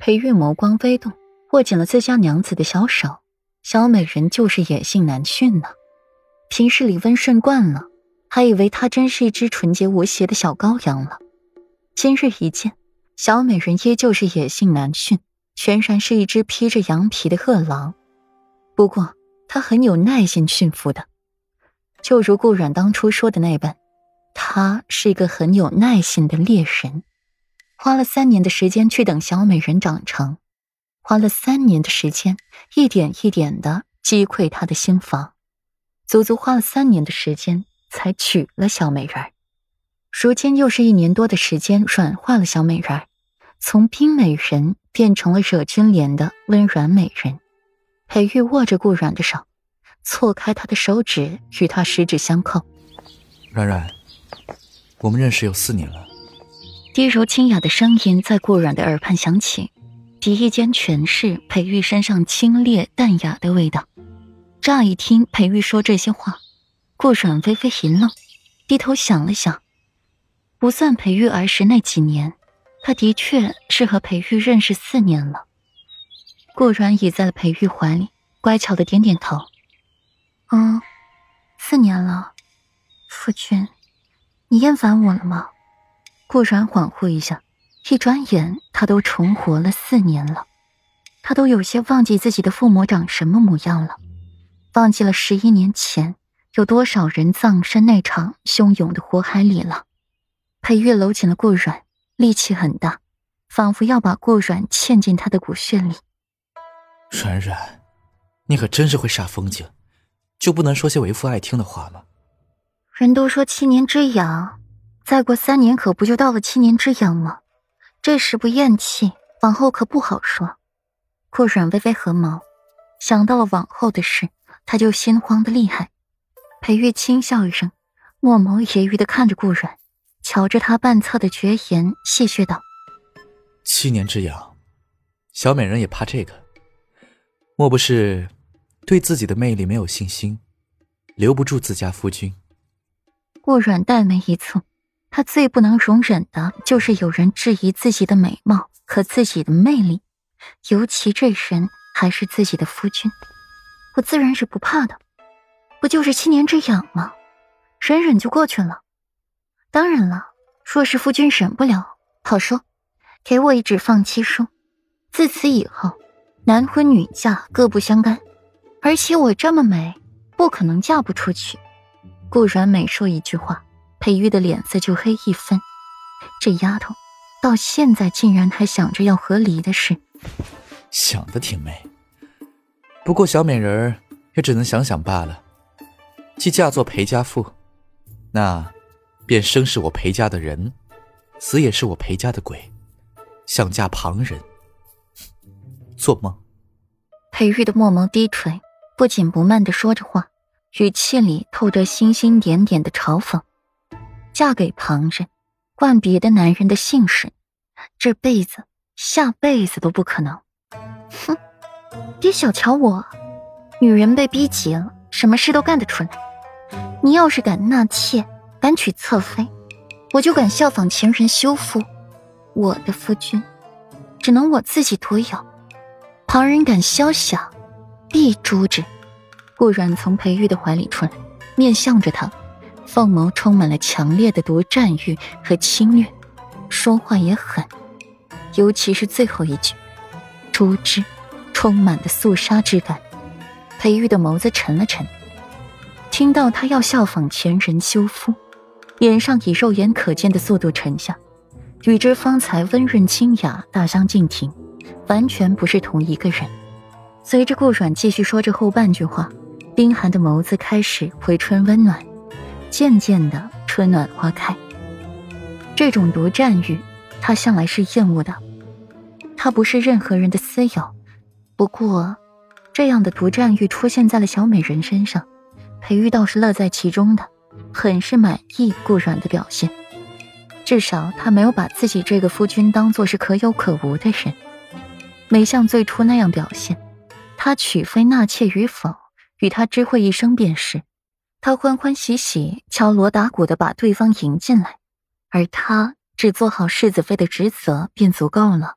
裴玉眸光微动，握紧了自家娘子的小手。小美人就是野性难驯呢。平日里温顺惯了，还以为她真是一只纯洁无邪的小羔羊了。今日一见，小美人依旧是野性难驯，全然是一只披着羊皮的恶狼。不过她很有耐心驯服的，就如顾阮当初说的那般，她是一个很有耐心的猎人。花了三年的时间去等小美人长成，花了三年的时间，一点一点的击溃他的心房，足足花了三年的时间才娶了小美人如今又是一年多的时间软化了小美人从冰美人变成了惹君怜的温软美人。裴玉握着顾软的手，错开他的手指，与他十指相扣。软软，我们认识有四年了。低柔清雅的声音在顾软的耳畔响起，鼻翼间全是裴玉身上清冽淡雅的味道。乍一听裴玉说这些话，顾软微微一愣，低头想了想，不算裴玉儿时那几年，他的确是和裴玉认识四年了。顾软倚在了裴玉怀里，乖巧的点点头：“嗯，四年了，夫君，你厌烦我了吗？”顾然恍惚一下，一转眼他都重活了四年了，他都有些忘记自己的父母长什么模样了，忘记了十一年前有多少人葬身那场汹涌的火海里了。裴玉搂紧了顾软，力气很大，仿佛要把顾软嵌进他的骨血里。软软，你可真是会煞风景，就不能说些为父爱听的话吗？人都说七年之痒。再过三年，可不就到了七年之痒吗？这时不咽气，往后可不好说。顾软微微合眸，想到了往后的事，他就心慌的厉害。裴玉轻笑一声，墨眸揶揄的看着顾软，瞧着他半侧的绝颜，戏谑道：“七年之痒，小美人也怕这个？莫不是对自己的魅力没有信心，留不住自家夫君？”顾软黛眉一蹙。他最不能容忍的就是有人质疑自己的美貌和自己的魅力，尤其这人还是自己的夫君。我自然是不怕的，不就是七年之痒吗？忍忍就过去了。当然了，若是夫君忍不了，好说，给我一纸放妻书，自此以后，男婚女嫁各不相干。而且我这么美，不可能嫁不出去。顾然每说一句话。裴玉的脸色就黑一分，这丫头到现在竟然还想着要和离的事，想的挺美。不过小美人儿也只能想想罢了。既嫁作裴家妇，那便生是我裴家的人，死也是我裴家的鬼。想嫁旁人，做梦。裴玉的墨眸低垂，不紧不慢的说着话，语气里透着星星点点的嘲讽。嫁给旁人，冠别的男人的姓氏，这辈子、下辈子都不可能。哼，别小瞧我，女人被逼急了，什么事都干得出来。你要是敢纳妾，敢娶侧妃，我就敢效仿前人修复。我的夫君，只能我自己独有。旁人敢肖想，必诛之。顾然从裴玉的怀里出来，面向着他。凤眸充满了强烈的夺占欲和侵略，说话也狠，尤其是最后一句“诛之”，充满了肃杀之感。裴玉的眸子沉了沉，听到他要效仿前人修夫，脸上以肉眼可见的速度沉下，与之方才温润清雅大相径庭，完全不是同一个人。随着顾阮继续说着后半句话，冰寒的眸子开始回春温暖。渐渐的，春暖花开。这种独占欲，他向来是厌恶的。他不是任何人的私有。不过，这样的独占欲出现在了小美人身上，裴玉倒是乐在其中的，很是满意顾软的表现。至少他没有把自己这个夫君当做是可有可无的人，没像最初那样表现。他娶妃纳妾与否，与他知会一声便是。他欢欢喜喜、敲锣打鼓的把对方迎进来，而他只做好世子妃的职责便足够了。